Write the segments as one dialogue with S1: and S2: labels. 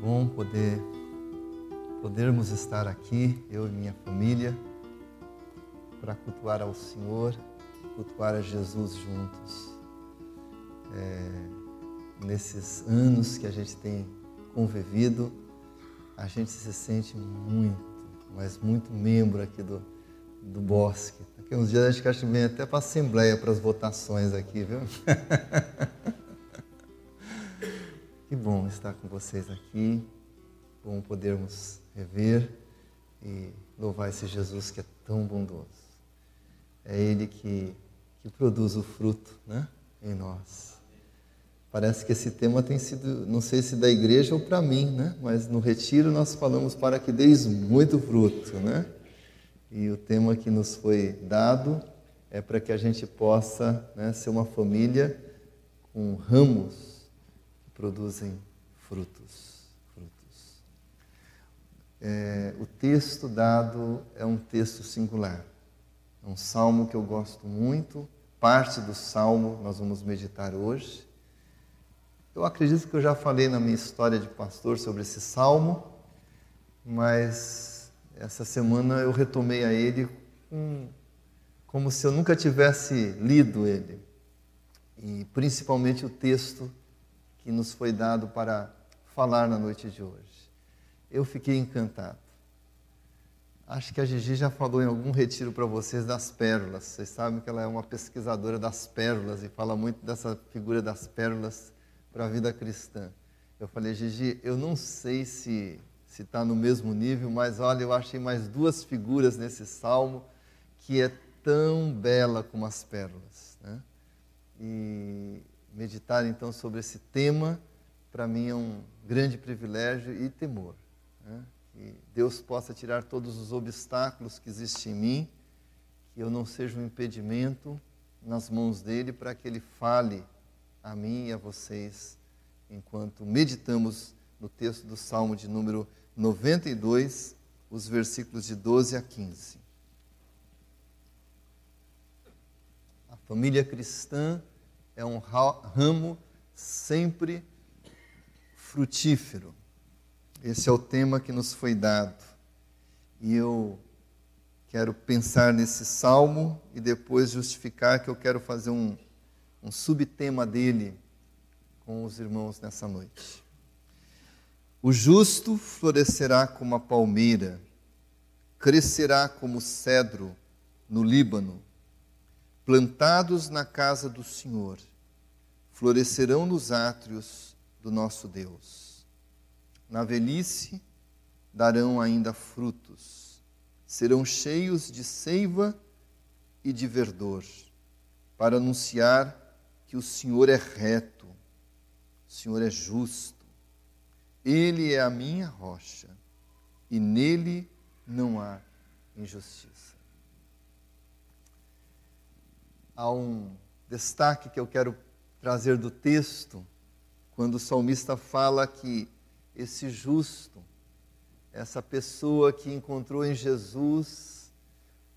S1: bom poder podermos estar aqui, eu e minha família, para cultuar ao Senhor, cultuar a Jesus juntos. É, nesses anos que a gente tem convivido, a gente se sente muito, mas muito membro aqui do, do Bosque. Daqui uns dias a gente vem até para a Assembleia, para as votações aqui, viu? bom estar com vocês aqui, bom podermos rever e louvar esse Jesus que é tão bondoso. É Ele que, que produz o fruto né, em nós. Parece que esse tema tem sido, não sei se da igreja ou para mim, né? mas no retiro nós falamos para que deis muito fruto. Né? E o tema que nos foi dado é para que a gente possa né, ser uma família com ramos produzem frutos. frutos. É, o texto dado é um texto singular. É um salmo que eu gosto muito. Parte do salmo nós vamos meditar hoje. Eu acredito que eu já falei na minha história de pastor sobre esse salmo, mas essa semana eu retomei a ele com, como se eu nunca tivesse lido ele. E principalmente o texto que nos foi dado para falar na noite de hoje. Eu fiquei encantado. Acho que a Gigi já falou em algum retiro para vocês das pérolas. Vocês sabem que ela é uma pesquisadora das pérolas e fala muito dessa figura das pérolas para a vida cristã. Eu falei, Gigi, eu não sei se se está no mesmo nível, mas olha, eu achei mais duas figuras nesse salmo que é tão bela como as pérolas. Né? E meditar então sobre esse tema, para mim é um grande privilégio e temor. Né? Que Deus possa tirar todos os obstáculos que existem em mim, que eu não seja um impedimento nas mãos dele para que ele fale a mim e a vocês enquanto meditamos no texto do Salmo de número 92, os versículos de 12 a 15. A família cristã é um ramo sempre frutífero. Esse é o tema que nos foi dado. E eu quero pensar nesse salmo e depois justificar que eu quero fazer um um subtema dele com os irmãos nessa noite. O justo florescerá como a palmeira, crescerá como cedro no Líbano, plantados na casa do Senhor, florescerão nos átrios do nosso Deus. Na velhice darão ainda frutos, serão cheios de seiva e de verdor, para anunciar que o Senhor é reto, o Senhor é justo. Ele é a minha rocha e nele não há injustiça. Há um destaque que eu quero trazer do texto, quando o salmista fala que esse justo, essa pessoa que encontrou em Jesus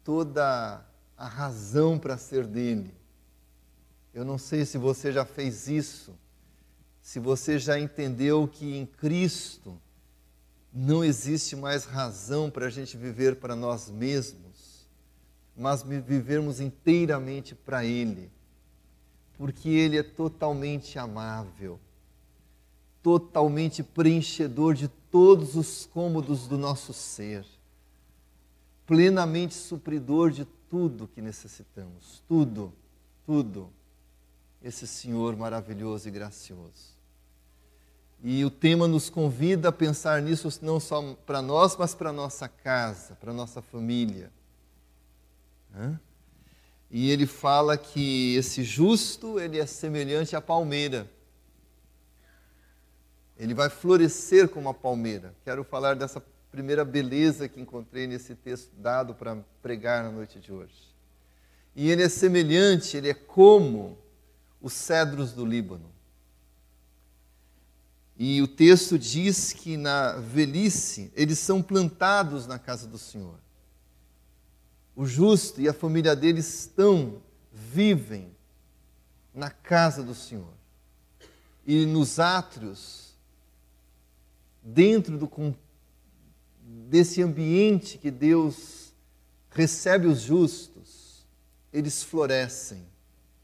S1: toda a razão para ser dele, eu não sei se você já fez isso, se você já entendeu que em Cristo não existe mais razão para a gente viver para nós mesmos, mas vivermos inteiramente para Ele, porque Ele é totalmente amável, totalmente preenchedor de todos os cômodos do nosso ser, plenamente supridor de tudo que necessitamos, tudo, tudo esse Senhor maravilhoso e gracioso. E o tema nos convida a pensar nisso não só para nós, mas para nossa casa, para nossa família. E ele fala que esse justo, ele é semelhante à palmeira. Ele vai florescer como a palmeira. Quero falar dessa primeira beleza que encontrei nesse texto dado para pregar na noite de hoje. E ele é semelhante, ele é como os cedros do Líbano. E o texto diz que na velhice eles são plantados na casa do Senhor. O justo e a família dele estão, vivem na casa do Senhor. E nos átrios dentro do, desse ambiente que Deus recebe os justos, eles florescem.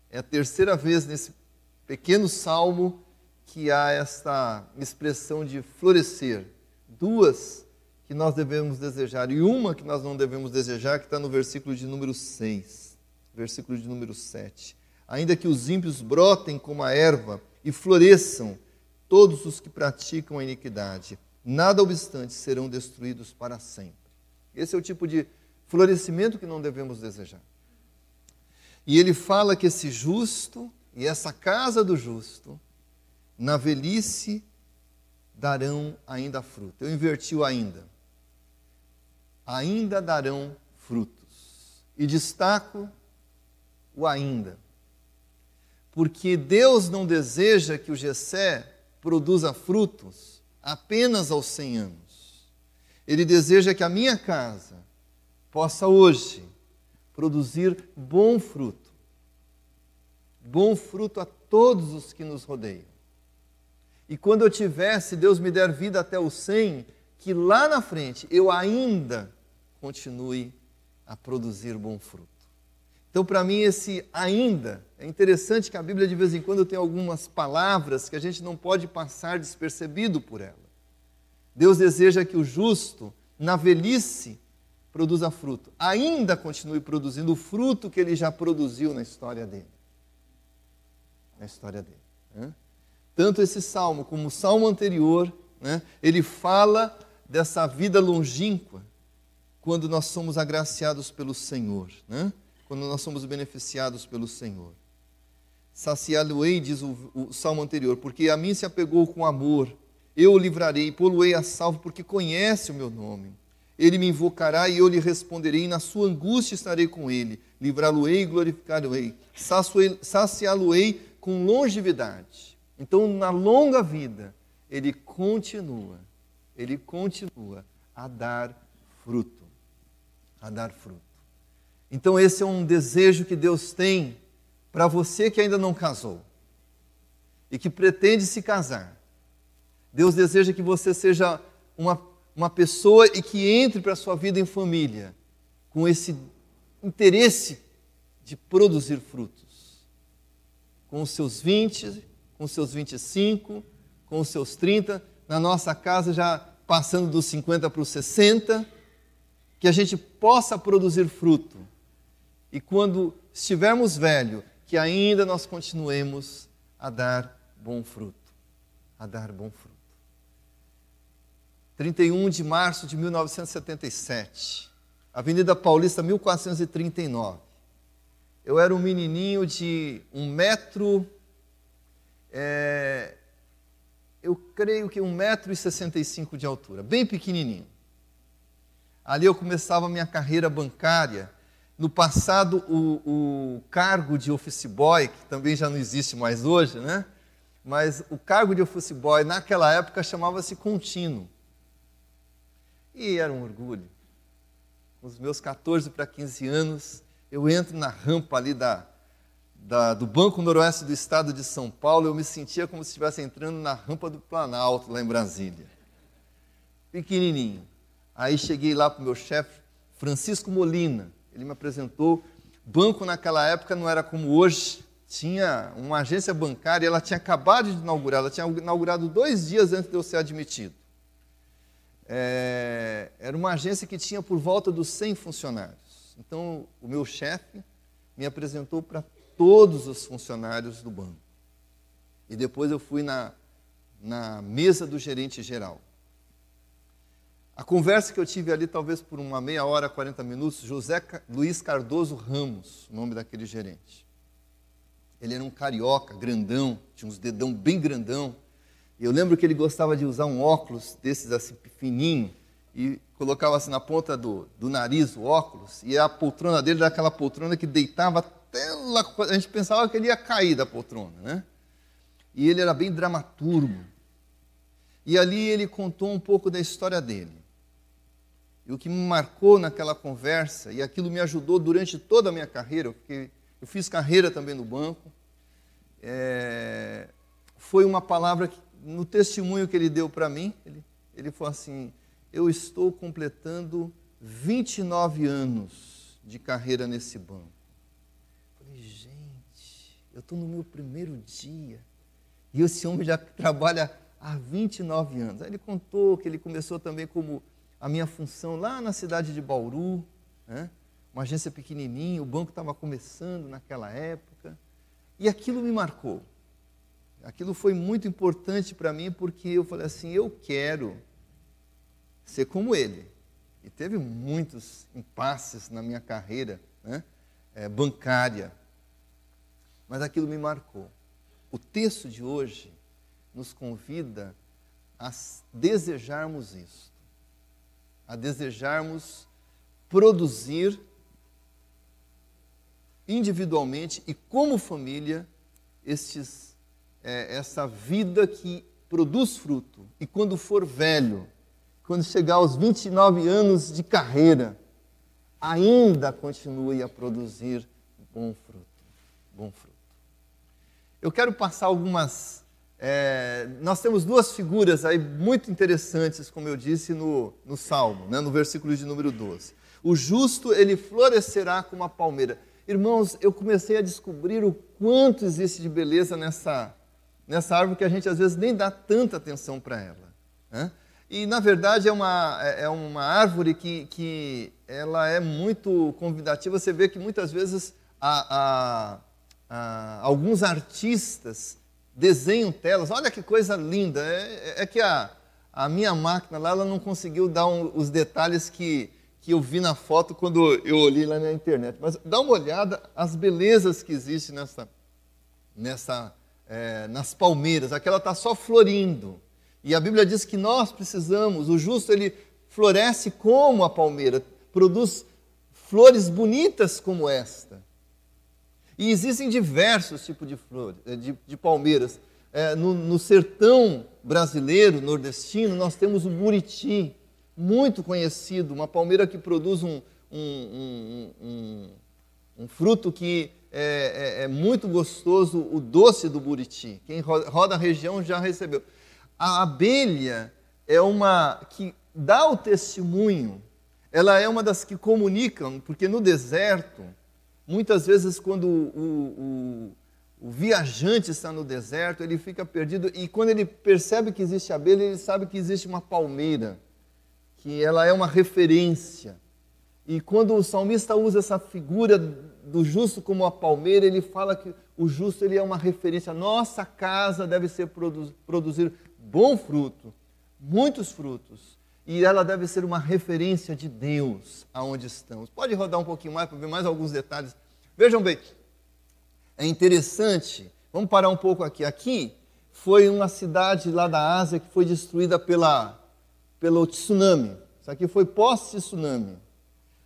S1: É a terceira vez nesse pequeno salmo que há esta expressão de florescer. Duas que nós devemos desejar e uma que nós não devemos desejar, que está no versículo de número 6, versículo de número 7. Ainda que os ímpios brotem como a erva e floresçam todos os que praticam a iniquidade, nada obstante serão destruídos para sempre. Esse é o tipo de florescimento que não devemos desejar. E ele fala que esse justo e essa casa do justo, na velhice, darão ainda fruto. Eu inverti o ainda ainda darão frutos. E destaco o ainda. Porque Deus não deseja que o Gessé produza frutos apenas aos 100 anos. Ele deseja que a minha casa possa hoje produzir bom fruto. Bom fruto a todos os que nos rodeiam. E quando eu tiver, se Deus me der vida até os 100, que lá na frente eu ainda continue a produzir bom fruto. Então, para mim, esse ainda é interessante que a Bíblia de vez em quando tem algumas palavras que a gente não pode passar despercebido por ela. Deus deseja que o justo, na velhice, produza fruto, ainda continue produzindo o fruto que ele já produziu na história dele. Na história dele. Né? Tanto esse salmo como o salmo anterior, né, ele fala dessa vida longínqua quando nós somos agraciados pelo Senhor, né? quando nós somos beneficiados pelo Senhor. Saciá-lo-ei, diz o, o, salmo anterior, porque a mim se apegou com amor, eu o livrarei, pô-lo-ei a salvo, porque conhece o meu nome. Ele me invocará e eu lhe responderei, e na sua angústia estarei com ele, livrá-lo-ei e glorificá-lo-ei, saciá-lo-ei com longevidade. Então, na longa vida, ele continua, ele continua a dar fruto a dar fruto. Então, esse é um desejo que Deus tem para você que ainda não casou e que pretende se casar. Deus deseja que você seja uma, uma pessoa e que entre para a sua vida em família com esse interesse de produzir frutos. Com os seus 20, com os seus 25, com os seus 30, na nossa casa já passando dos 50 para os 60 que a gente possa produzir fruto. E quando estivermos velho, que ainda nós continuemos a dar bom fruto. A dar bom fruto. 31 de março de 1977, Avenida Paulista, 1439. Eu era um menininho de um metro, é, eu creio que um metro e sessenta e cinco de altura, bem pequenininho. Ali eu começava a minha carreira bancária. No passado, o, o cargo de office boy, que também já não existe mais hoje, né? Mas o cargo de office boy naquela época chamava-se contínuo. E era um orgulho. Os meus 14 para 15 anos, eu entro na rampa ali da, da, do Banco Noroeste do Estado de São Paulo, eu me sentia como se estivesse entrando na rampa do Planalto, lá em Brasília. Pequenininho. Aí cheguei lá para o meu chefe, Francisco Molina. Ele me apresentou. Banco naquela época não era como hoje. Tinha uma agência bancária, ela tinha acabado de inaugurar, ela tinha inaugurado dois dias antes de eu ser admitido. É, era uma agência que tinha por volta dos 100 funcionários. Então, o meu chefe me apresentou para todos os funcionários do banco. E depois eu fui na, na mesa do gerente geral. A conversa que eu tive ali, talvez por uma meia hora, 40 minutos, José Luiz Cardoso Ramos, o nome daquele gerente. Ele era um carioca, grandão, tinha uns dedão bem grandão. Eu lembro que ele gostava de usar um óculos desses assim, fininho, e colocava assim na ponta do, do nariz o óculos, e a poltrona dele era aquela poltrona que deitava até lá, a gente pensava que ele ia cair da poltrona, né? E ele era bem dramaturgo. E ali ele contou um pouco da história dele. E o que me marcou naquela conversa, e aquilo me ajudou durante toda a minha carreira, porque eu fiz carreira também no banco, é, foi uma palavra que, no testemunho que ele deu para mim, ele, ele falou assim: Eu estou completando 29 anos de carreira nesse banco. Eu falei, gente, eu estou no meu primeiro dia. E esse homem já trabalha há 29 anos. Aí ele contou que ele começou também como a minha função lá na cidade de Bauru, né? uma agência pequenininha, o banco estava começando naquela época. E aquilo me marcou. Aquilo foi muito importante para mim porque eu falei assim: eu quero ser como ele. E teve muitos impasses na minha carreira né, é, bancária, mas aquilo me marcou. O texto de hoje nos convida a desejarmos isso, a desejarmos produzir individualmente e como família estes, é, essa vida que produz fruto. E quando for velho, quando chegar aos 29 anos de carreira, ainda continue a produzir bom fruto. Bom fruto. Eu quero passar algumas. É, nós temos duas figuras aí muito interessantes, como eu disse no, no Salmo, né, no versículo de número 12. O justo, ele florescerá como a palmeira. Irmãos, eu comecei a descobrir o quanto existe de beleza nessa, nessa árvore que a gente às vezes nem dá tanta atenção para ela. Né? E, na verdade, é uma, é, é uma árvore que, que ela é muito convidativa. Você vê que muitas vezes a, a, a, alguns artistas desenham telas. Olha que coisa linda. É, é que a, a minha máquina lá ela não conseguiu dar um, os detalhes que, que eu vi na foto quando eu olhei lá na internet. Mas dá uma olhada as belezas que existem nessa, nessa, é, nas palmeiras. Aquela está só florindo. E a Bíblia diz que nós precisamos, o justo ele floresce como a palmeira, produz flores bonitas como esta. E existem diversos tipos de flores, eh, de, de palmeiras. É, no, no, sertão brasileiro, nordestino, nós temos o buriti, muito conhecido, uma palmeira que produz um, um, um, um fruto que é, é, é, muito gostoso, o doce do buriti. Quem roda a região já recebeu. A abelha é uma que dá o testemunho, ela é uma das que comunicam, porque no deserto, muitas vezes, quando o, o, o viajante está no deserto, ele fica perdido e quando ele percebe que existe abelha, ele sabe que existe uma palmeira, que ela é uma referência. E quando o salmista usa essa figura do justo como a palmeira, ele fala que o justo ele é uma referência. Nossa casa deve ser produzir bom fruto, muitos frutos, e ela deve ser uma referência de Deus aonde estamos. Pode rodar um pouquinho mais para ver mais alguns detalhes. Vejam bem, é interessante, vamos parar um pouco aqui. Aqui foi uma cidade lá da Ásia que foi destruída pela, pelo tsunami. Isso aqui foi pós-tsunami.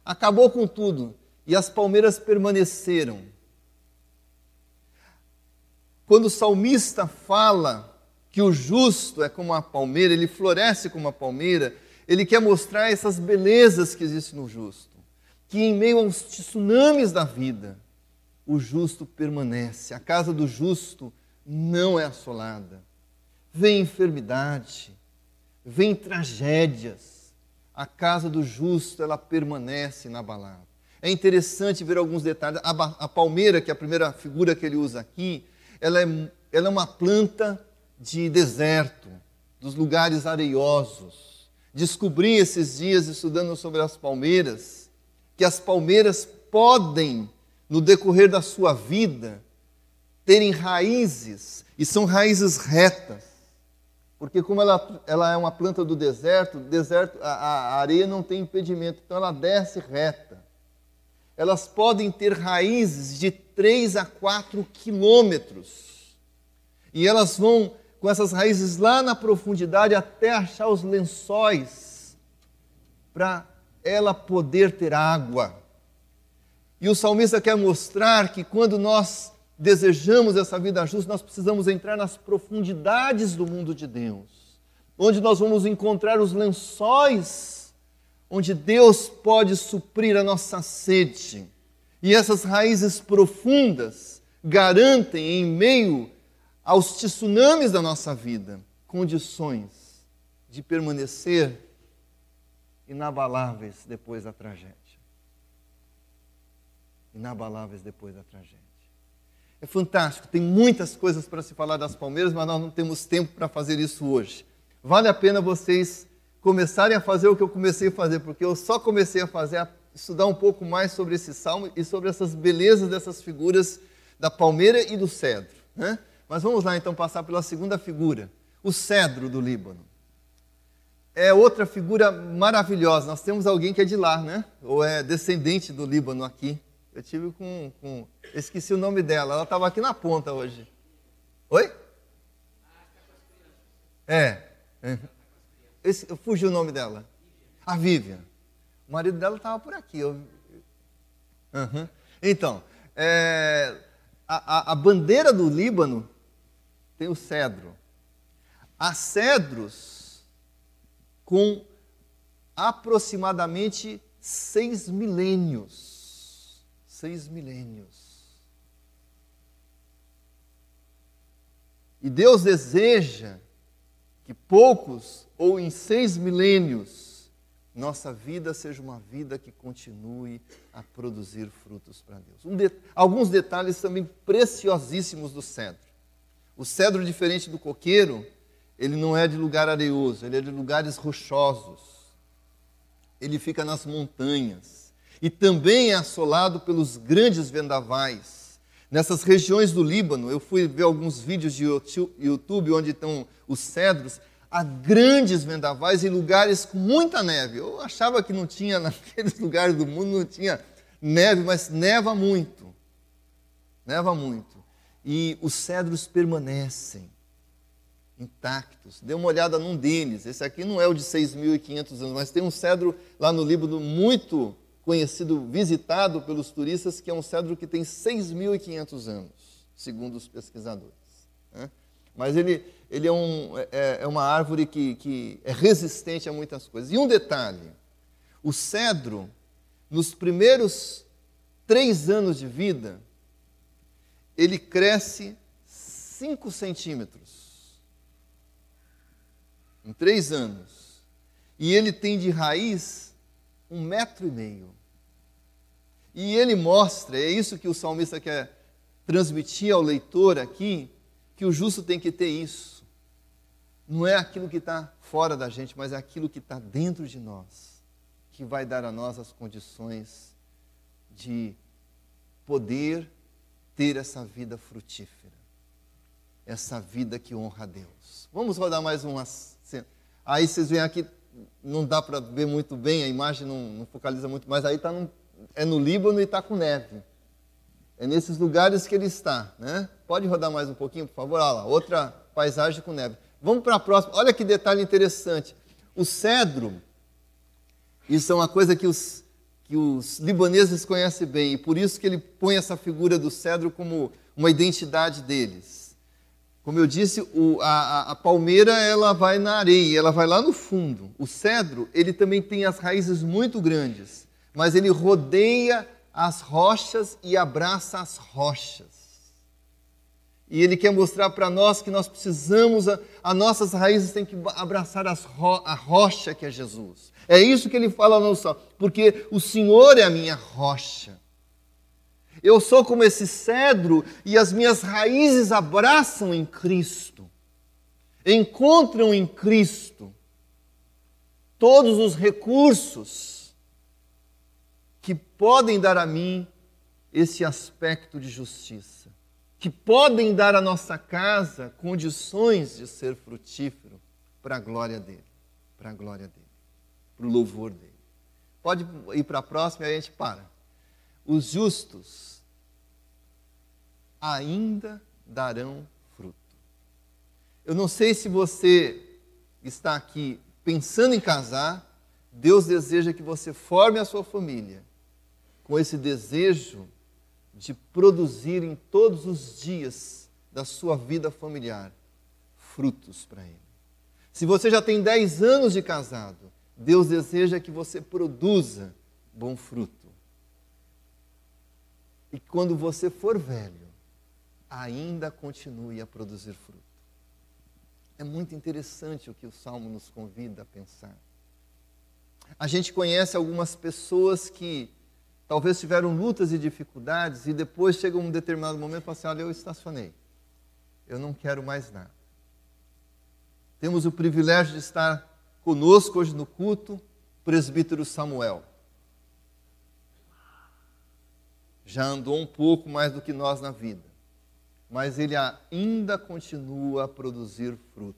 S1: Acabou com tudo e as palmeiras permaneceram. Quando o salmista fala que o justo é como a palmeira, ele floresce como a palmeira, ele quer mostrar essas belezas que existem no justo. Que em meio aos tsunamis da vida, o justo permanece. A casa do justo não é assolada. Vem enfermidade, vem tragédias. A casa do justo, ela permanece inabalável. É interessante ver alguns detalhes. A, a palmeira, que é a primeira figura que ele usa aqui, ela é, ela é uma planta de deserto, dos lugares areiosos. Descobri esses dias, estudando sobre as palmeiras, que as palmeiras podem, no decorrer da sua vida, terem raízes, e são raízes retas. Porque como ela, ela é uma planta do deserto, deserto a, a areia não tem impedimento, então ela desce reta. Elas podem ter raízes de 3 a 4 quilômetros. E elas vão com essas raízes lá na profundidade até achar os lençóis para ela poder ter água. E o salmista quer mostrar que quando nós desejamos essa vida justa, nós precisamos entrar nas profundidades do mundo de Deus, onde nós vamos encontrar os lençóis, onde Deus pode suprir a nossa sede. E essas raízes profundas garantem, em meio aos tsunamis da nossa vida, condições de permanecer inabaláveis depois da tragédia. Inabaláveis depois da tragédia. É fantástico, tem muitas coisas para se falar das Palmeiras, mas nós não temos tempo para fazer isso hoje. Vale a pena vocês começarem a fazer o que eu comecei a fazer, porque eu só comecei a fazer, a estudar um pouco mais sobre esse salmo e sobre essas belezas dessas figuras da palmeira e do cedro. Né? Mas vamos lá então passar pela segunda figura, o cedro do Líbano. É outra figura maravilhosa. Nós temos alguém que é de lá, né? Ou é descendente do Líbano aqui. Eu tive com. com esqueci o nome dela. Ela estava aqui na ponta hoje. Oi? É. Esse, fugiu o nome dela. A Vivian. O marido dela estava por aqui. Eu... Uhum. Então, é, a, a bandeira do Líbano tem o cedro. Há cedros com aproximadamente seis milênios seis milênios. E Deus deseja que poucos ou em seis milênios nossa vida seja uma vida que continue a produzir frutos para Deus. Um de, alguns detalhes também preciosíssimos do cedro. O cedro, diferente do coqueiro, ele não é de lugar areoso, ele é de lugares rochosos. Ele fica nas montanhas e também é assolado pelos grandes vendavais. Nessas regiões do Líbano, eu fui ver alguns vídeos de YouTube onde estão os cedros, há grandes vendavais em lugares com muita neve. Eu achava que não tinha, naqueles lugares do mundo, não tinha neve, mas neva muito. Neva muito. E os cedros permanecem intactos. Dê uma olhada num deles. Esse aqui não é o de 6.500 anos, mas tem um cedro lá no Líbano muito conhecido, visitado pelos turistas, que é um cedro que tem 6.500 anos, segundo os pesquisadores. Né? Mas ele, ele é, um, é, é uma árvore que, que é resistente a muitas coisas. E um detalhe: o cedro, nos primeiros três anos de vida, ele cresce 5 centímetros. Em três anos. E ele tem de raiz um metro e meio. E ele mostra, é isso que o salmista quer transmitir ao leitor aqui, que o justo tem que ter isso. Não é aquilo que está fora da gente, mas é aquilo que está dentro de nós, que vai dar a nós as condições de poder ter essa vida frutífera, essa vida que honra a Deus. Vamos rodar mais umas. Aí vocês veem aqui não dá para ver muito bem, a imagem não, não focaliza muito, mas aí tá no, é no Líbano e está com neve. É nesses lugares que ele está. Né? Pode rodar mais um pouquinho, por favor? Olha lá, outra paisagem com neve. Vamos para a próxima. Olha que detalhe interessante. O cedro, isso é uma coisa que os, que os libaneses conhecem bem, e por isso que ele põe essa figura do cedro como uma identidade deles. Como eu disse, o, a, a, palmeira ela vai na areia, ela vai lá no fundo. O cedro ele também tem as raízes muito grandes, mas ele rodeia as rochas e abraça as rochas. E ele quer mostrar para nós que nós precisamos, as nossas raízes têm que abraçar ro, a rocha que é Jesus. É isso que ele fala no salmo, porque o Senhor é a minha rocha. Eu sou como esse cedro e as minhas raízes abraçam em Cristo, encontram em Cristo todos os recursos que podem dar a mim esse aspecto de justiça, que podem dar à nossa casa condições de ser frutífero para a glória dele, para a glória dele, para o louvor dele. Pode ir para a próxima e a gente para. Os justos ainda darão fruto. Eu não sei se você está aqui pensando em casar, Deus deseja que você forme a sua família com esse desejo de produzir em todos os dias da sua vida familiar frutos para Ele. Se você já tem 10 anos de casado, Deus deseja que você produza bom fruto. E quando você for velho, ainda continue a produzir fruto. É muito interessante o que o Salmo nos convida a pensar. A gente conhece algumas pessoas que talvez tiveram lutas e dificuldades e depois chega um determinado momento e fala assim: olha, eu estacionei, eu não quero mais nada. Temos o privilégio de estar conosco hoje no culto, presbítero Samuel. Já andou um pouco mais do que nós na vida, mas ele ainda continua a produzir fruto.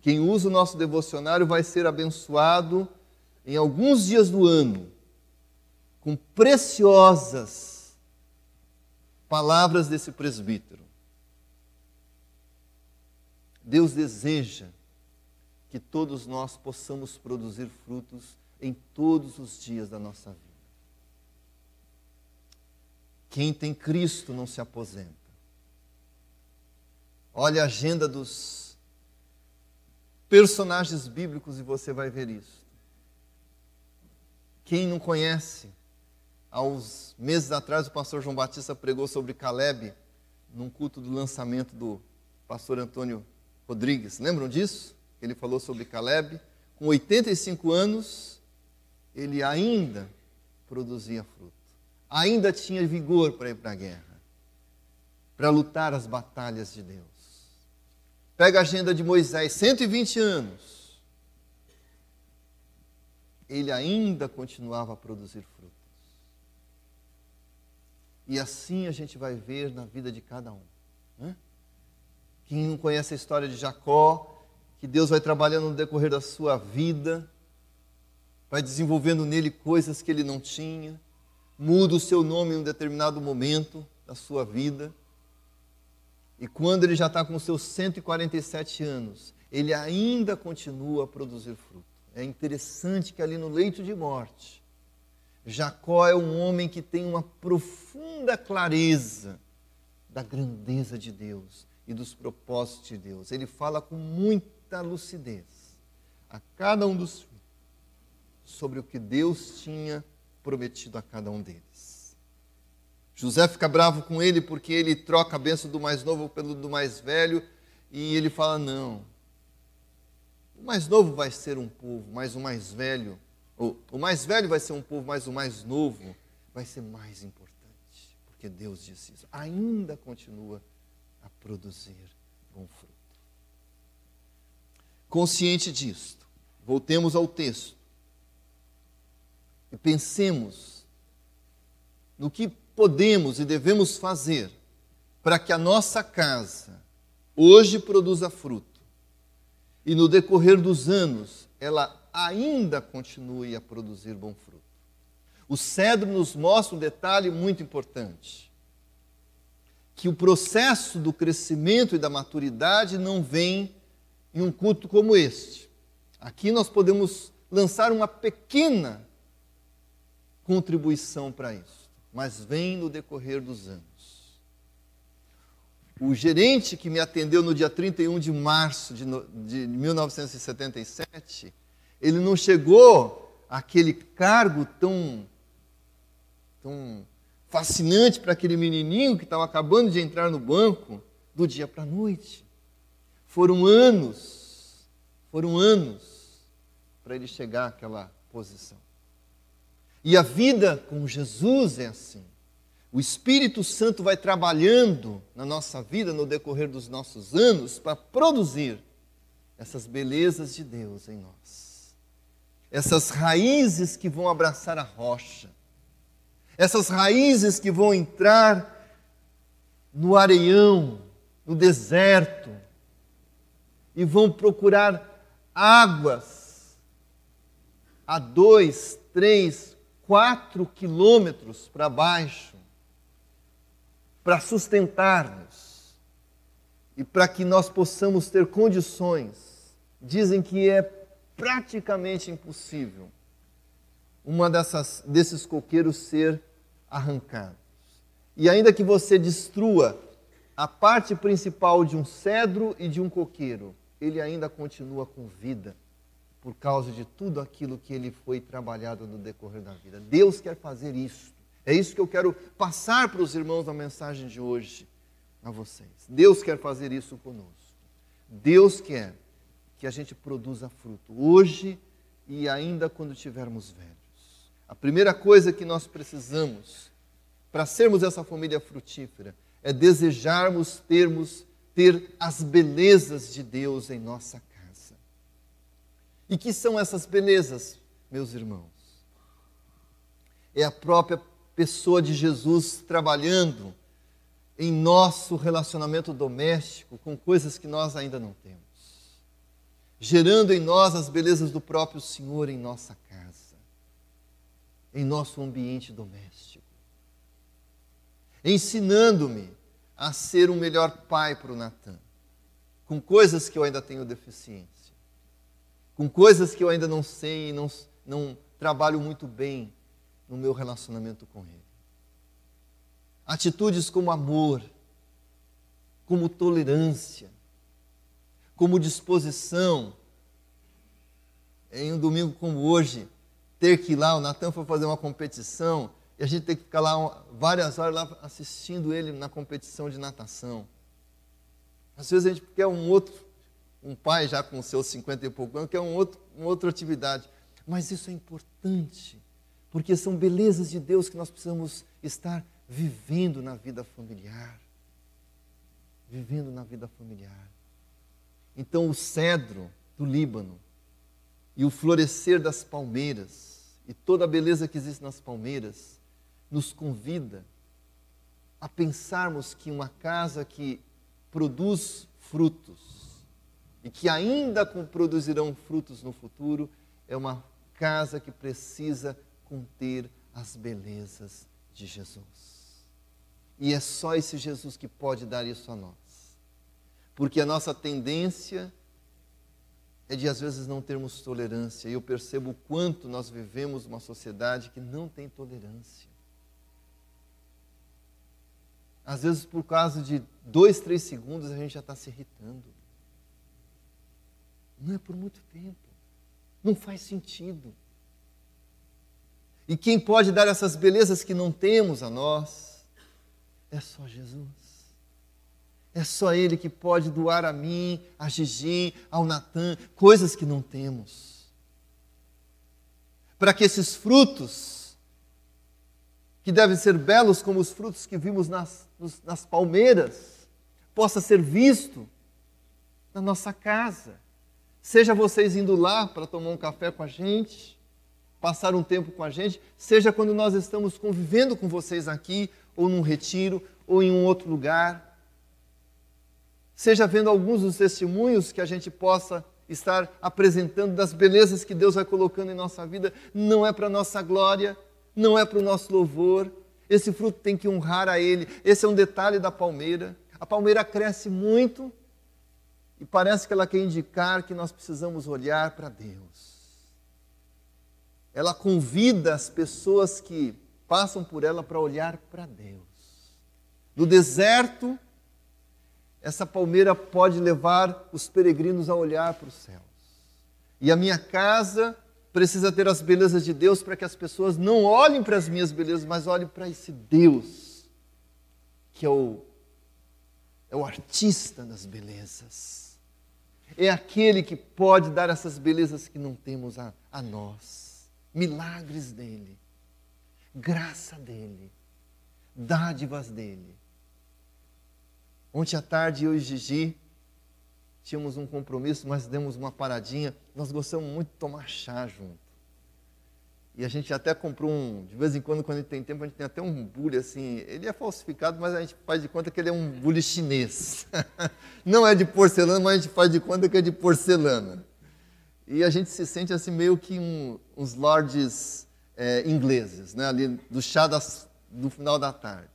S1: Quem usa o nosso devocionário vai ser abençoado em alguns dias do ano com preciosas palavras desse presbítero. Deus deseja que todos nós possamos produzir frutos em todos os dias da nossa vida. Quem tem Cristo não se aposenta. Olha a agenda dos personagens bíblicos e você vai ver isso. Quem não conhece, há uns meses atrás o pastor João Batista pregou sobre Caleb num culto do lançamento do pastor Antônio Rodrigues. Lembram disso? Ele falou sobre Caleb. Com 85 anos, ele ainda produzia fruto. Ainda tinha vigor para ir para a guerra, para lutar as batalhas de Deus. Pega a agenda de Moisés, 120 anos. Ele ainda continuava a produzir frutos. E assim a gente vai ver na vida de cada um. Né? Quem não conhece a história de Jacó, que Deus vai trabalhando no decorrer da sua vida, vai desenvolvendo nele coisas que ele não tinha, muda o seu nome em um determinado momento da sua vida. E quando ele já está com seus 147 anos, ele ainda continua a produzir fruto. É interessante que ali no leito de morte, Jacó é um homem que tem uma profunda clareza da grandeza de Deus, e dos propósitos de Deus. Ele fala com muita lucidez a cada um dos filhos sobre o que Deus tinha prometido a cada um deles. José fica bravo com ele porque ele troca a benção do mais novo pelo do mais velho e ele fala: não. O mais novo vai ser um povo, mas o mais velho, ou, o mais velho vai ser um povo, mas o mais novo vai ser mais importante, porque Deus disse isso. Ainda continua a produzir bom fruto. Consciente disto, voltemos ao texto. E pensemos no que podemos e devemos fazer para que a nossa casa hoje produza fruto. E no decorrer dos anos ela ainda continue a produzir bom fruto. O cedro nos mostra um detalhe muito importante. Que o processo do crescimento e da maturidade não vem em um culto como este. Aqui nós podemos lançar uma pequena contribuição para isso, mas vem no decorrer dos anos. O gerente que me atendeu no dia 31 de março de, de 1977, ele não chegou àquele cargo tão, tão fascinante para aquele menininho que estava acabando de entrar no banco do dia para a noite. Foram anos, foram anos para ele chegar àquela posição. E a vida com Jesus é assim. O Espírito Santo vai trabalhando na nossa vida no decorrer dos nossos anos para produzir essas belezas de Deus em nós. Essas raízes que vão abraçar a rocha essas raízes que vão entrar no areião, no deserto, e vão procurar águas a dois, três, quatro quilômetros para baixo, para sustentar-nos e para que nós possamos ter condições. Dizem que é praticamente impossível uma dessas, desses coqueiros ser arrancados. E ainda que você destrua a parte principal de um cedro e de um coqueiro, ele ainda continua com vida por causa de tudo aquilo que ele foi trabalhado no decorrer da vida. Deus quer fazer isso. É isso que eu quero passar para os irmãos na mensagem de hoje a vocês. Deus quer fazer isso conosco. Deus quer que a gente produza fruto hoje e ainda quando tivermos velhos. A primeira coisa que nós precisamos para sermos essa família frutífera é desejarmos termos ter as belezas de Deus em nossa casa. E que são essas belezas, meus irmãos? É a própria pessoa de Jesus trabalhando em nosso relacionamento doméstico com coisas que nós ainda não temos, gerando em nós as belezas do próprio Senhor em nossa casa, em nosso ambiente doméstico, ensinando-me a ser um melhor pai para o Natan, com coisas que eu ainda tenho deficiência, com coisas que eu ainda não sei e não, não trabalho muito bem no meu relacionamento com ele. Atitudes como amor, como tolerância, como disposição. Em um domingo como hoje, ter que ir lá, o Natan foi fazer uma competição e a gente tem que ficar lá várias horas lá assistindo ele na competição de natação. Às vezes a gente quer um outro, um pai já com seus 50 e pouco anos, quer um outro, uma outra atividade. Mas isso é importante porque são belezas de Deus que nós precisamos estar vivendo na vida familiar. Vivendo na vida familiar. Então, o cedro do Líbano e o florescer das palmeiras e toda a beleza que existe nas palmeiras nos convida a pensarmos que uma casa que produz frutos e que ainda produzirão frutos no futuro é uma casa que precisa conter as belezas de Jesus. E é só esse Jesus que pode dar isso a nós. Porque a nossa tendência é de às vezes não termos tolerância. E eu percebo o quanto nós vivemos uma sociedade que não tem tolerância. Às vezes, por causa de dois, três segundos, a gente já está se irritando. Não é por muito tempo. Não faz sentido. E quem pode dar essas belezas que não temos a nós é só Jesus. É só Ele que pode doar a mim, a Gigi, ao Natan, coisas que não temos. Para que esses frutos, que devem ser belos como os frutos que vimos nas, nas palmeiras, possa ser visto na nossa casa. Seja vocês indo lá para tomar um café com a gente, passar um tempo com a gente, seja quando nós estamos convivendo com vocês aqui, ou num retiro, ou em um outro lugar. Seja vendo alguns dos testemunhos que a gente possa estar apresentando das belezas que Deus vai colocando em nossa vida, não é para nossa glória, não é para o nosso louvor. Esse fruto tem que honrar a Ele. Esse é um detalhe da palmeira. A palmeira cresce muito e parece que ela quer indicar que nós precisamos olhar para Deus ela convida as pessoas que passam por ela para olhar para Deus. No deserto, essa palmeira pode levar os peregrinos a olhar para os céus. E a minha casa precisa ter as belezas de Deus para que as pessoas não olhem para as minhas belezas, mas olhem para esse Deus, que é o, é o artista das belezas. É aquele que pode dar essas belezas que não temos a, a nós milagres dele, graça dele, dádivas dele. Ontem à tarde eu e Gigi tínhamos um compromisso, mas demos uma paradinha. Nós gostamos muito de tomar chá junto. E a gente até comprou um, de vez em quando, quando a gente tem tempo, a gente tem até um bule assim. Ele é falsificado, mas a gente faz de conta que ele é um bule chinês. Não é de porcelana, mas a gente faz de conta que é de porcelana e a gente se sente assim meio que um, uns lords é, ingleses, né? ali do chá das, do final da tarde.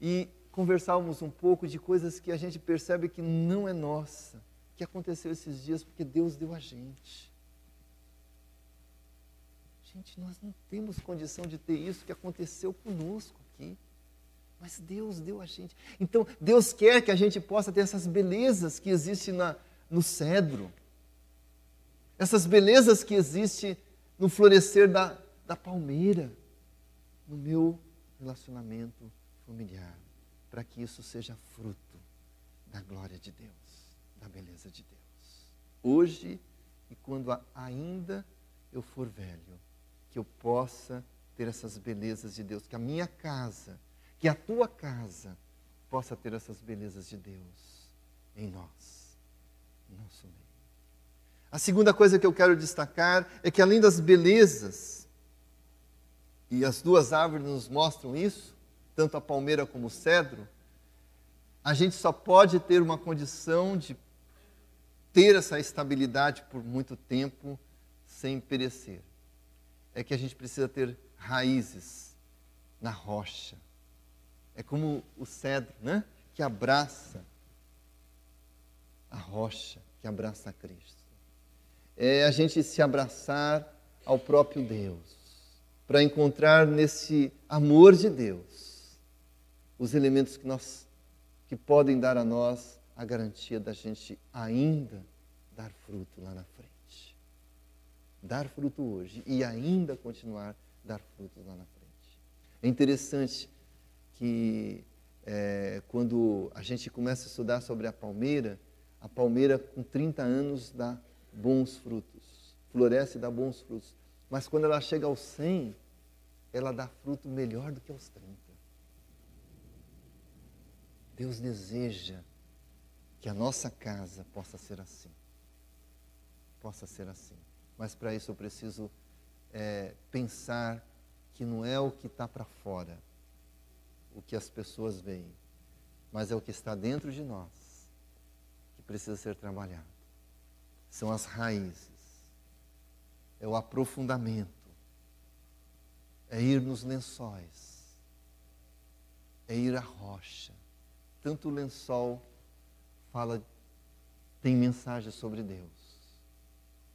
S1: E conversávamos um pouco de coisas que a gente percebe que não é nossa, que aconteceu esses dias porque Deus deu a gente. Gente, nós não temos condição de ter isso que aconteceu conosco aqui. Mas Deus deu a gente. Então, Deus quer que a gente possa ter essas belezas que existem na, no cedro essas belezas que existem no florescer da, da palmeira, no meu relacionamento familiar, para que isso seja fruto da glória de Deus. da beleza de Deus. Hoje e quando ainda eu for velho, que eu possa ter essas belezas de Deus, que a minha casa, que a tua casa possa ter essas belezas de Deus em nós, em nosso meio. A segunda coisa que eu quero destacar é que além das belezas, e as duas árvores nos mostram isso, tanto a palmeira como o cedro, a gente só pode ter uma condição de ter essa estabilidade por muito tempo sem perecer. É que a gente precisa ter raízes na rocha. É como o cedro, né? Que abraça a rocha, que abraça a Cristo. É a gente se abraçar ao próprio Deus, para encontrar nesse amor de Deus os elementos que nós que podem dar a nós a garantia da gente ainda dar fruto lá na frente. Dar fruto hoje e ainda continuar dar fruto lá na frente. É interessante que é, quando a gente começa a estudar sobre a palmeira, a palmeira com 30 anos dá bons frutos, floresce e dá bons frutos. Mas quando ela chega aos 100, ela dá fruto melhor do que aos 30. Deus deseja que a nossa casa possa ser assim. Possa ser assim. Mas para isso eu preciso é, pensar que não é o que está para fora, o que as pessoas veem, mas é o que está dentro de nós que precisa ser trabalhado. São as raízes, é o aprofundamento, é ir nos lençóis, é ir à rocha. Tanto lençol fala, tem mensagem sobre Deus.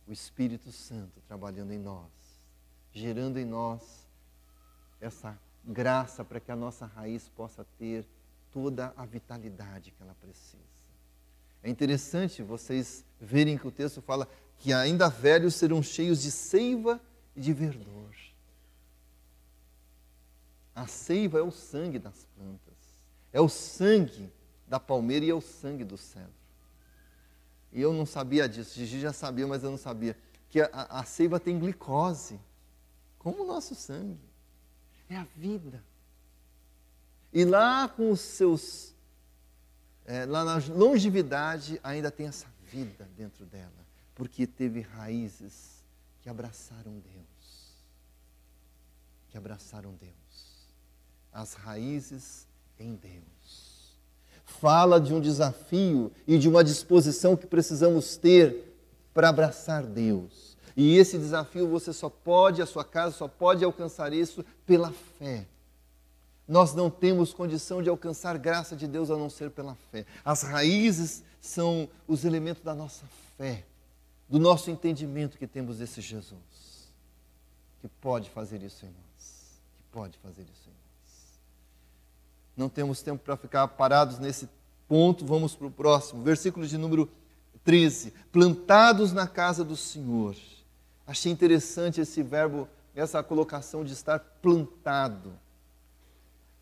S1: O Espírito Santo trabalhando em nós, gerando em nós essa graça para que a nossa raiz possa ter toda a vitalidade que ela precisa. É interessante vocês verem que o texto fala que ainda velhos serão cheios de seiva e de verdor. A seiva é o sangue das plantas, é o sangue da palmeira e é o sangue do cedro. E eu não sabia disso, Gigi já sabia, mas eu não sabia. Que a, a seiva tem glicose, como o nosso sangue é a vida. E lá com os seus, é, lá na longevidade, ainda tem essa vida dentro dela, porque teve raízes que abraçaram Deus. Que abraçaram Deus. As raízes em Deus. Fala de um desafio e de uma disposição que precisamos ter para abraçar Deus e esse desafio você só pode, a sua casa só pode alcançar isso pela fé. Nós não temos condição de alcançar graça de Deus a não ser pela fé. As raízes são os elementos da nossa fé, do nosso entendimento que temos desse Jesus, que pode fazer isso em nós, que pode fazer isso em nós. Não temos tempo para ficar parados nesse ponto, vamos para o próximo, versículo de número 13. Plantados na casa do Senhor Achei interessante esse verbo, essa colocação de estar plantado.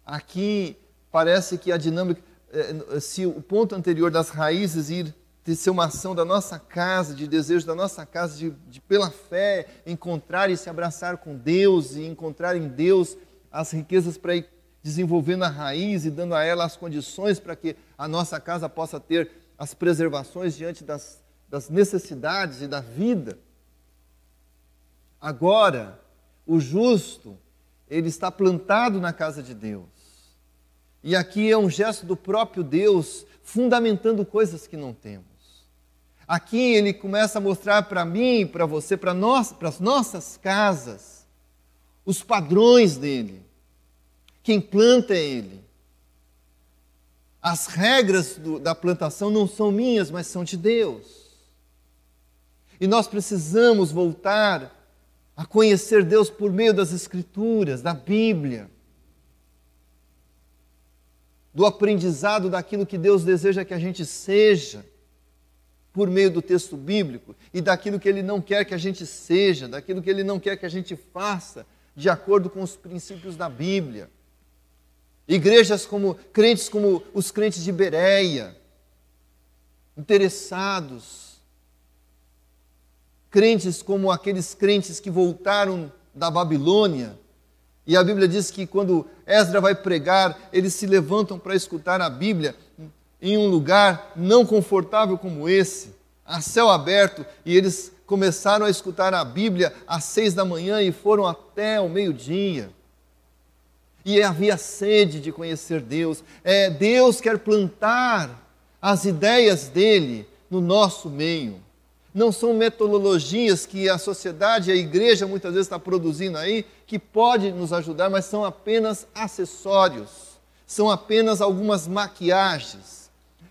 S1: Aqui parece que a dinâmica, eh, se o ponto anterior das raízes ir de ser uma ação da nossa casa, de desejo da nossa casa, de, de, pela fé encontrar e se abraçar com Deus e encontrar em Deus as riquezas para desenvolvendo a raiz e dando a ela as condições para que a nossa casa possa ter as preservações diante das, das necessidades e da vida. Agora, o justo, ele está plantado na casa de Deus. E aqui é um gesto do próprio Deus fundamentando coisas que não temos. Aqui ele começa a mostrar para mim, para você, para nós, para as nossas casas, os padrões dele. Quem planta é ele. As regras do, da plantação não são minhas, mas são de Deus. E nós precisamos voltar a conhecer Deus por meio das Escrituras, da Bíblia, do aprendizado daquilo que Deus deseja que a gente seja, por meio do texto bíblico, e daquilo que Ele não quer que a gente seja, daquilo que Ele não quer que a gente faça, de acordo com os princípios da Bíblia. Igrejas como, crentes como os crentes de Bereia, interessados, crentes como aqueles crentes que voltaram da Babilônia. E a Bíblia diz que quando Esdra vai pregar, eles se levantam para escutar a Bíblia em um lugar não confortável como esse, a céu aberto, e eles começaram a escutar a Bíblia às seis da manhã e foram até o meio-dia. E havia sede de conhecer Deus. É, Deus quer plantar as ideias dele no nosso meio. Não são metodologias que a sociedade, a igreja muitas vezes está produzindo aí, que pode nos ajudar, mas são apenas acessórios, são apenas algumas maquiagens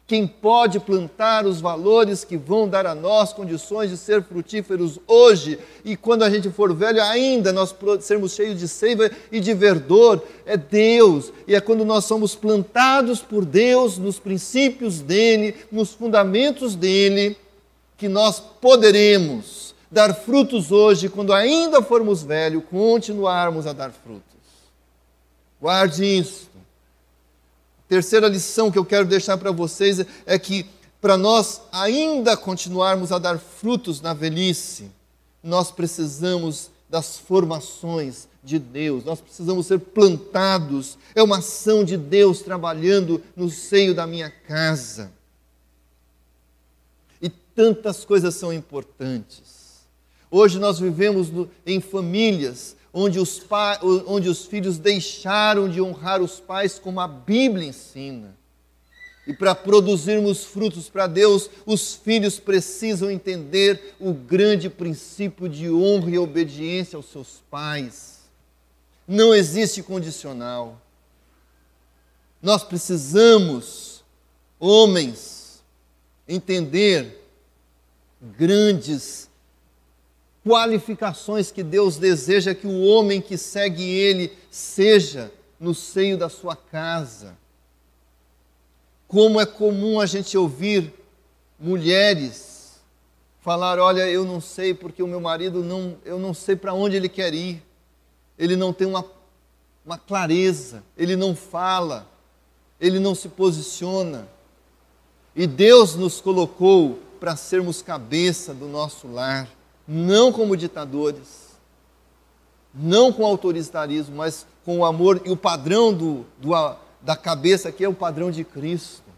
S1: quem pode plantar os valores que vão dar a nós condições de ser frutíferos hoje e quando a gente for velho ainda nós sermos cheios de seiva e de verdor, é Deus. E é quando nós somos plantados por Deus nos princípios dele, nos fundamentos dele, que nós poderemos dar frutos hoje, quando ainda formos velhos, continuarmos a dar frutos. Guarde isso. Terceira lição que eu quero deixar para vocês é que, para nós ainda continuarmos a dar frutos na velhice, nós precisamos das formações de Deus, nós precisamos ser plantados. É uma ação de Deus trabalhando no seio da minha casa. E tantas coisas são importantes. Hoje nós vivemos em famílias onde os, onde os filhos deixaram de honrar os pais como a Bíblia ensina. E para produzirmos frutos para Deus, os filhos precisam entender o grande princípio de honra e obediência aos seus pais. Não existe condicional. Nós precisamos, homens, entender grandes qualificações que Deus deseja que o homem que segue Ele seja no seio da sua casa. Como é comum a gente ouvir mulheres falar: Olha, eu não sei porque o meu marido não, eu não sei para onde ele quer ir, ele não tem uma, uma clareza, ele não fala, ele não se posiciona. E Deus nos colocou para sermos cabeça do nosso lar não como ditadores, não com autoritarismo, mas com o amor e o padrão do, do, da cabeça que é o padrão de Cristo.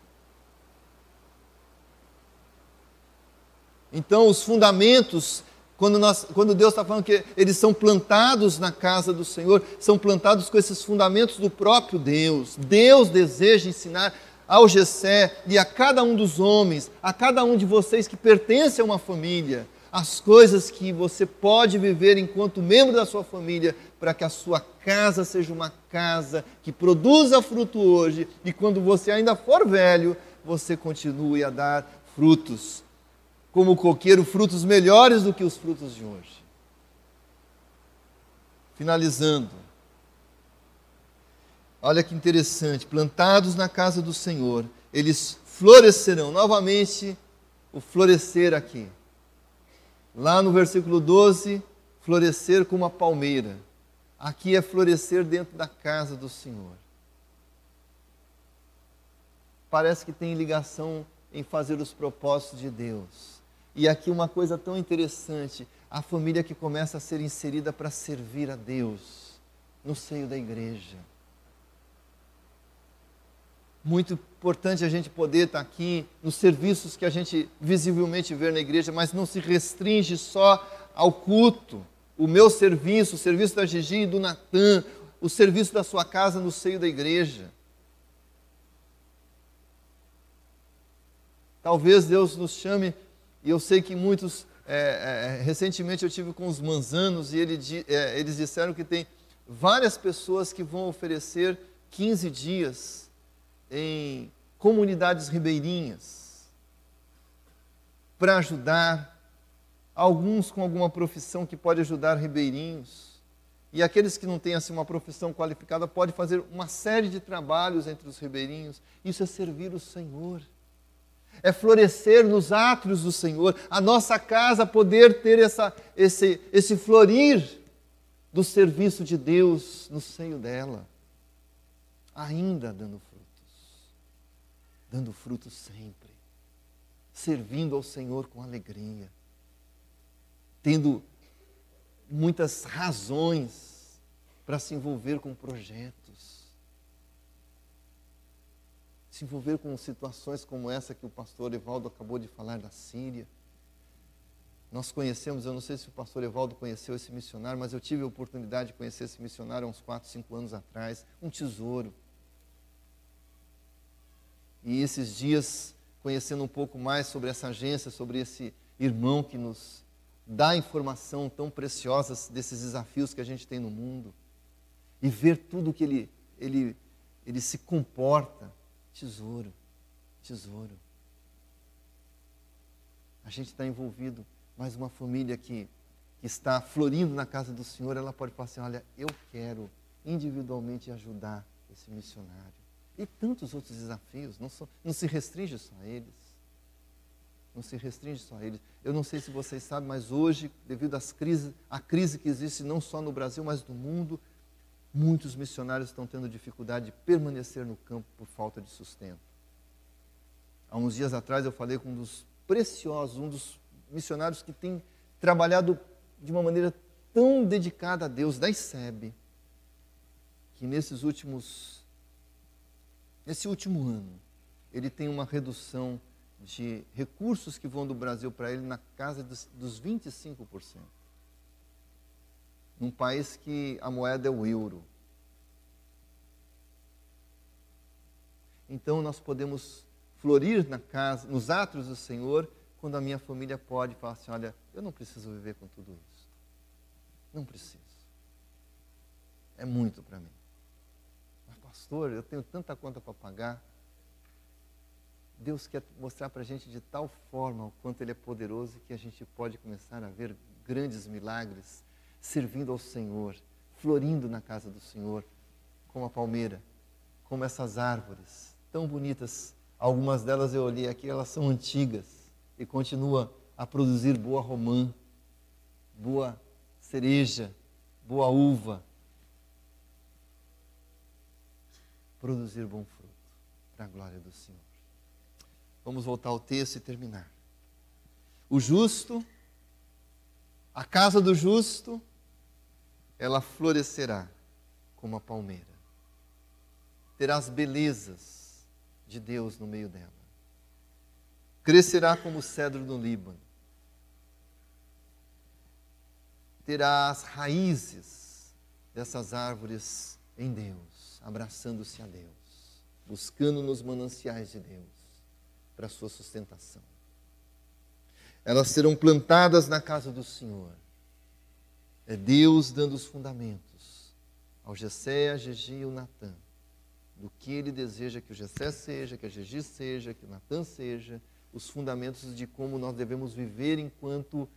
S1: Então, os fundamentos, quando, nós, quando Deus está falando que eles são plantados na casa do Senhor, são plantados com esses fundamentos do próprio Deus. Deus deseja ensinar ao Gessé e a cada um dos homens, a cada um de vocês que pertence a uma família, as coisas que você pode viver enquanto membro da sua família, para que a sua casa seja uma casa que produza fruto hoje e quando você ainda for velho, você continue a dar frutos, como coqueiro, frutos melhores do que os frutos de hoje. Finalizando. Olha que interessante, plantados na casa do Senhor, eles florescerão. Novamente, o florescer aqui Lá no versículo 12, florescer como a palmeira. Aqui é florescer dentro da casa do Senhor. Parece que tem ligação em fazer os propósitos de Deus. E aqui uma coisa tão interessante: a família que começa a ser inserida para servir a Deus no seio da igreja. Muito importante a gente poder estar aqui nos serviços que a gente visivelmente vê na igreja, mas não se restringe só ao culto. O meu serviço, o serviço da Gigi e do Natan, o serviço da sua casa no seio da igreja. Talvez Deus nos chame, e eu sei que muitos, é, é, recentemente eu tive com os manzanos e ele, é, eles disseram que tem várias pessoas que vão oferecer 15 dias em comunidades ribeirinhas para ajudar alguns com alguma profissão que pode ajudar ribeirinhos. E aqueles que não têm assim uma profissão qualificada pode fazer uma série de trabalhos entre os ribeirinhos. Isso é servir o Senhor. É florescer nos átrios do Senhor, a nossa casa poder ter essa, esse, esse florir do serviço de Deus no seio dela, ainda dando dando frutos sempre. servindo ao Senhor com alegria, tendo muitas razões para se envolver com projetos, se envolver com situações como essa que o pastor Evaldo acabou de falar da Síria. Nós conhecemos, eu não sei se o pastor Evaldo conheceu esse missionário, mas eu tive a oportunidade de conhecer esse missionário há uns 4, 5 anos atrás, um tesouro. E esses dias, conhecendo um pouco mais sobre essa agência, sobre esse irmão que nos dá informação tão preciosa desses desafios que a gente tem no mundo, e ver tudo que ele, ele, ele se comporta, tesouro, tesouro. A gente está envolvido mas uma família que, que está florindo na casa do Senhor, ela pode falar assim: olha, eu quero individualmente ajudar esse missionário. E tantos outros desafios, não, não se restringe só a eles. Não se restringe só a eles. Eu não sei se vocês sabem, mas hoje, devido às crises, à crise que existe não só no Brasil, mas no mundo, muitos missionários estão tendo dificuldade de permanecer no campo por falta de sustento. Há uns dias atrás eu falei com um dos preciosos, um dos missionários que têm trabalhado de uma maneira tão dedicada a Deus, da ICEB, que nesses últimos, nesse último ano, ele tem uma redução de recursos que vão do Brasil para ele na casa dos, dos 25%. Num país que a moeda é o euro. Então nós podemos florir na casa, nos atos do Senhor, quando a minha família pode falar assim: olha, eu não preciso viver com tudo isso. Não preciso. É muito para mim. Pastor, eu tenho tanta conta para pagar. Deus quer mostrar para a gente de tal forma o quanto Ele é poderoso que a gente pode começar a ver grandes milagres servindo ao Senhor, florindo na casa do Senhor, como a palmeira, como essas árvores tão bonitas. Algumas delas eu olhei aqui, elas são antigas e continua a produzir boa romã, boa cereja, boa uva. Produzir bom fruto para a glória do Senhor. Vamos voltar ao texto e terminar. O justo, a casa do justo, ela florescerá como a palmeira. Terá as belezas de Deus no meio dela crescerá como o cedro do Líbano. Terá as raízes dessas árvores em Deus, abraçando-se a Deus, buscando nos mananciais de Deus para sua sustentação. Elas serão plantadas na casa do Senhor. É Deus dando os fundamentos ao Jessé, a Gegi e ao Natã do que ele deseja que o Jessé seja, que a Gegi seja, que o Natã seja, os fundamentos de como nós devemos viver enquanto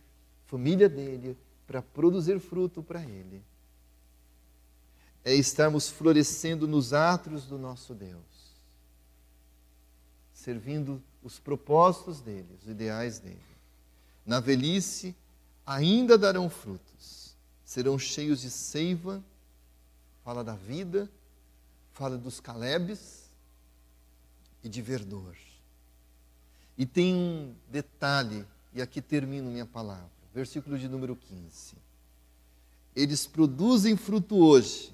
S1: família dele, para produzir fruto para ele. É estarmos florescendo nos átrios do nosso Deus, servindo os propósitos dele, os ideais dele. Na velhice ainda darão frutos, serão cheios de seiva, fala da vida, fala dos calebes e de verdor. E tem um detalhe, e aqui termino minha palavra, versículo de número 15. Eles produzem fruto hoje,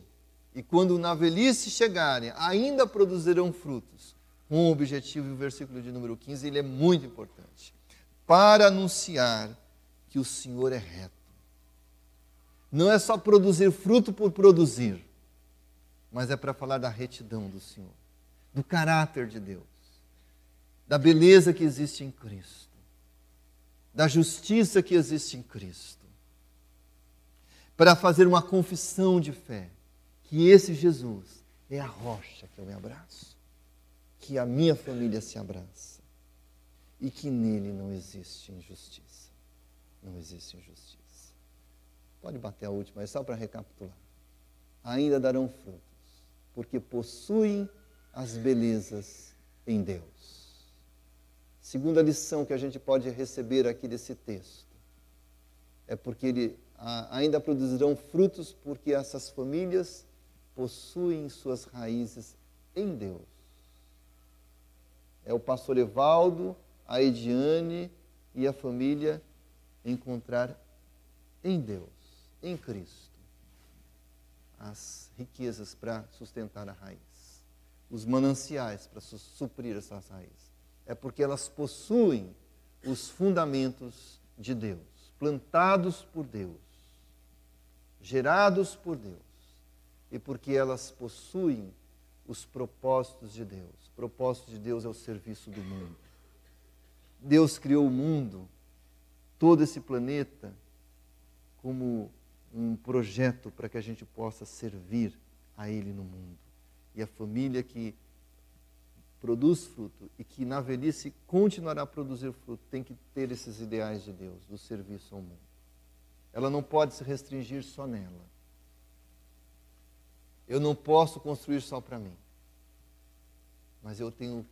S1: e quando na velhice chegarem, ainda produzirão frutos. Um objetivo, e o versículo de número 15, ele é muito importante. Para anunciar que o Senhor é reto. Não é só produzir fruto por produzir, mas é para falar da retidão do Senhor, do caráter de Deus da beleza que existe em Cristo, da justiça que existe em Cristo, para fazer uma confissão de fé que esse Jesus é a rocha que eu me abraço, que a minha família se abraça e que nele não existe injustiça. Não existe injustiça. Pode bater a última, é só para recapitular. Ainda darão frutos, porque possuem as belezas em Deus. Segunda lição que a gente pode receber aqui desse texto é porque ele ainda produzirão frutos porque essas famílias possuem suas raízes em Deus. É o pastor Evaldo, a Ediane e a família encontrar em Deus, em Cristo, as riquezas para sustentar a raiz, os mananciais para suprir essas raízes. É porque elas possuem os fundamentos de Deus, plantados por Deus, gerados por Deus, e porque elas possuem os propósitos de Deus. O propósito de Deus é o serviço do mundo. Deus criou o mundo, todo esse planeta, como um projeto para que a gente possa servir a Ele no mundo. E a família que produz fruto e que na velhice continuará a produzir fruto tem que ter esses ideais de Deus, do serviço ao mundo. Ela não pode se restringir só nela. Eu não posso construir só para mim. Mas eu tenho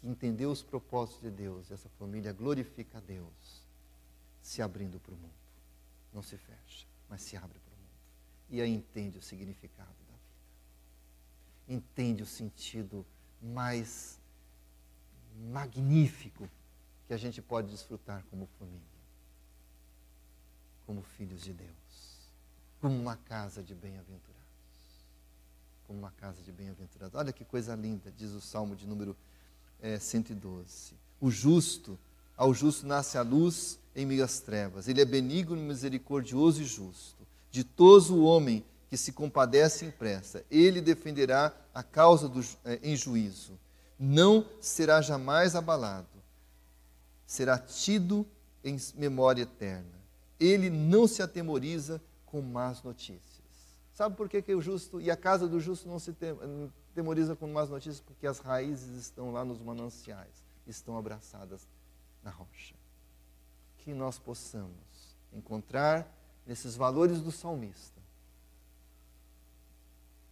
S1: que entender os propósitos de Deus. Essa família glorifica a Deus, se abrindo para o mundo. Não se fecha, mas se abre para o mundo. E aí entende o significado da vida. Entende o sentido mais magnífico que a gente pode desfrutar como família, como filhos de Deus, como uma casa de bem-aventurados como uma casa de bem-aventurados. Olha que coisa linda, diz o Salmo de número é, 112. O justo, ao justo nasce a luz em meio às trevas. Ele é benigno, misericordioso e justo. Ditoso o homem que se compadece e impressa. Ele defenderá a causa do, é, em juízo. Não será jamais abalado. Será tido em memória eterna. Ele não se atemoriza com más notícias. Sabe por que, que o justo e a casa do justo não se temoriza com más notícias? Porque as raízes estão lá nos mananciais, estão abraçadas na rocha. Que nós possamos encontrar nesses valores do salmista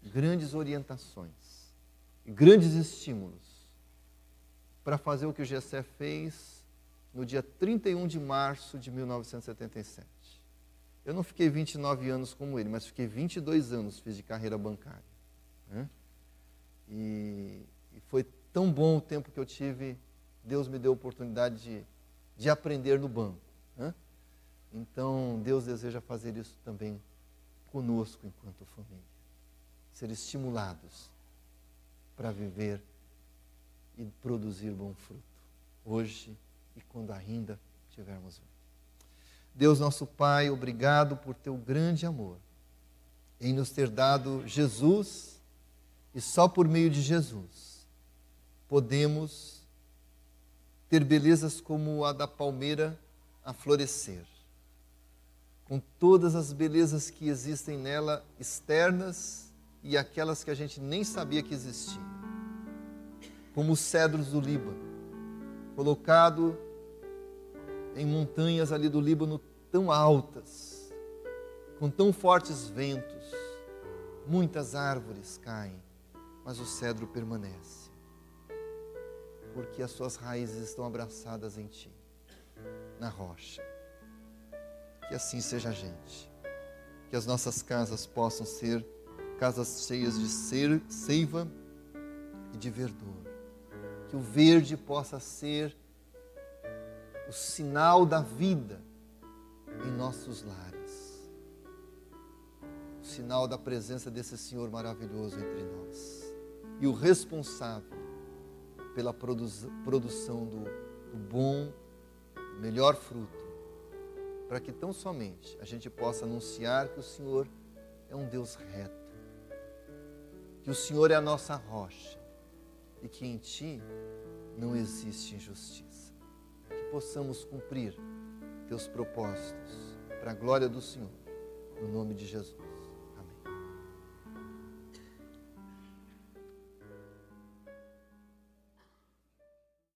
S1: grandes orientações, grandes estímulos para fazer o que o Gessé fez no dia 31 de março de 1977. Eu não fiquei 29 anos como ele, mas fiquei 22 anos, fiz de carreira bancária. Né? E, e, foi tão bom o tempo que eu tive, Deus me deu a oportunidade de, de aprender no banco. Né? Então, Deus deseja fazer isso também conosco enquanto família. Ser estimulados para viver e produzir bom fruto, hoje e quando ainda tivermos vida. Deus nosso Pai, obrigado por teu grande amor em nos ter dado Jesus e só por meio de Jesus podemos ter belezas como a da palmeira a florescer, com todas as belezas que existem nela, externas e aquelas que a gente nem sabia que existiam, como os cedros do Líbano, colocado em montanhas ali do Líbano tão altas, com tão fortes ventos, muitas árvores caem, mas o cedro permanece, porque as suas raízes estão abraçadas em ti, na rocha. Que assim seja a gente, que as nossas casas possam ser casas cheias de seiva e de verdor, que o verde possa ser o sinal da vida em nossos lares. O sinal da presença desse Senhor maravilhoso entre nós. E o responsável pela produção do, do bom, melhor fruto, para que tão somente a gente possa anunciar que o Senhor é um Deus reto, que o Senhor é a nossa rocha e que em Ti não existe injustiça possamos cumprir teus propósitos para a glória do Senhor, no nome de Jesus.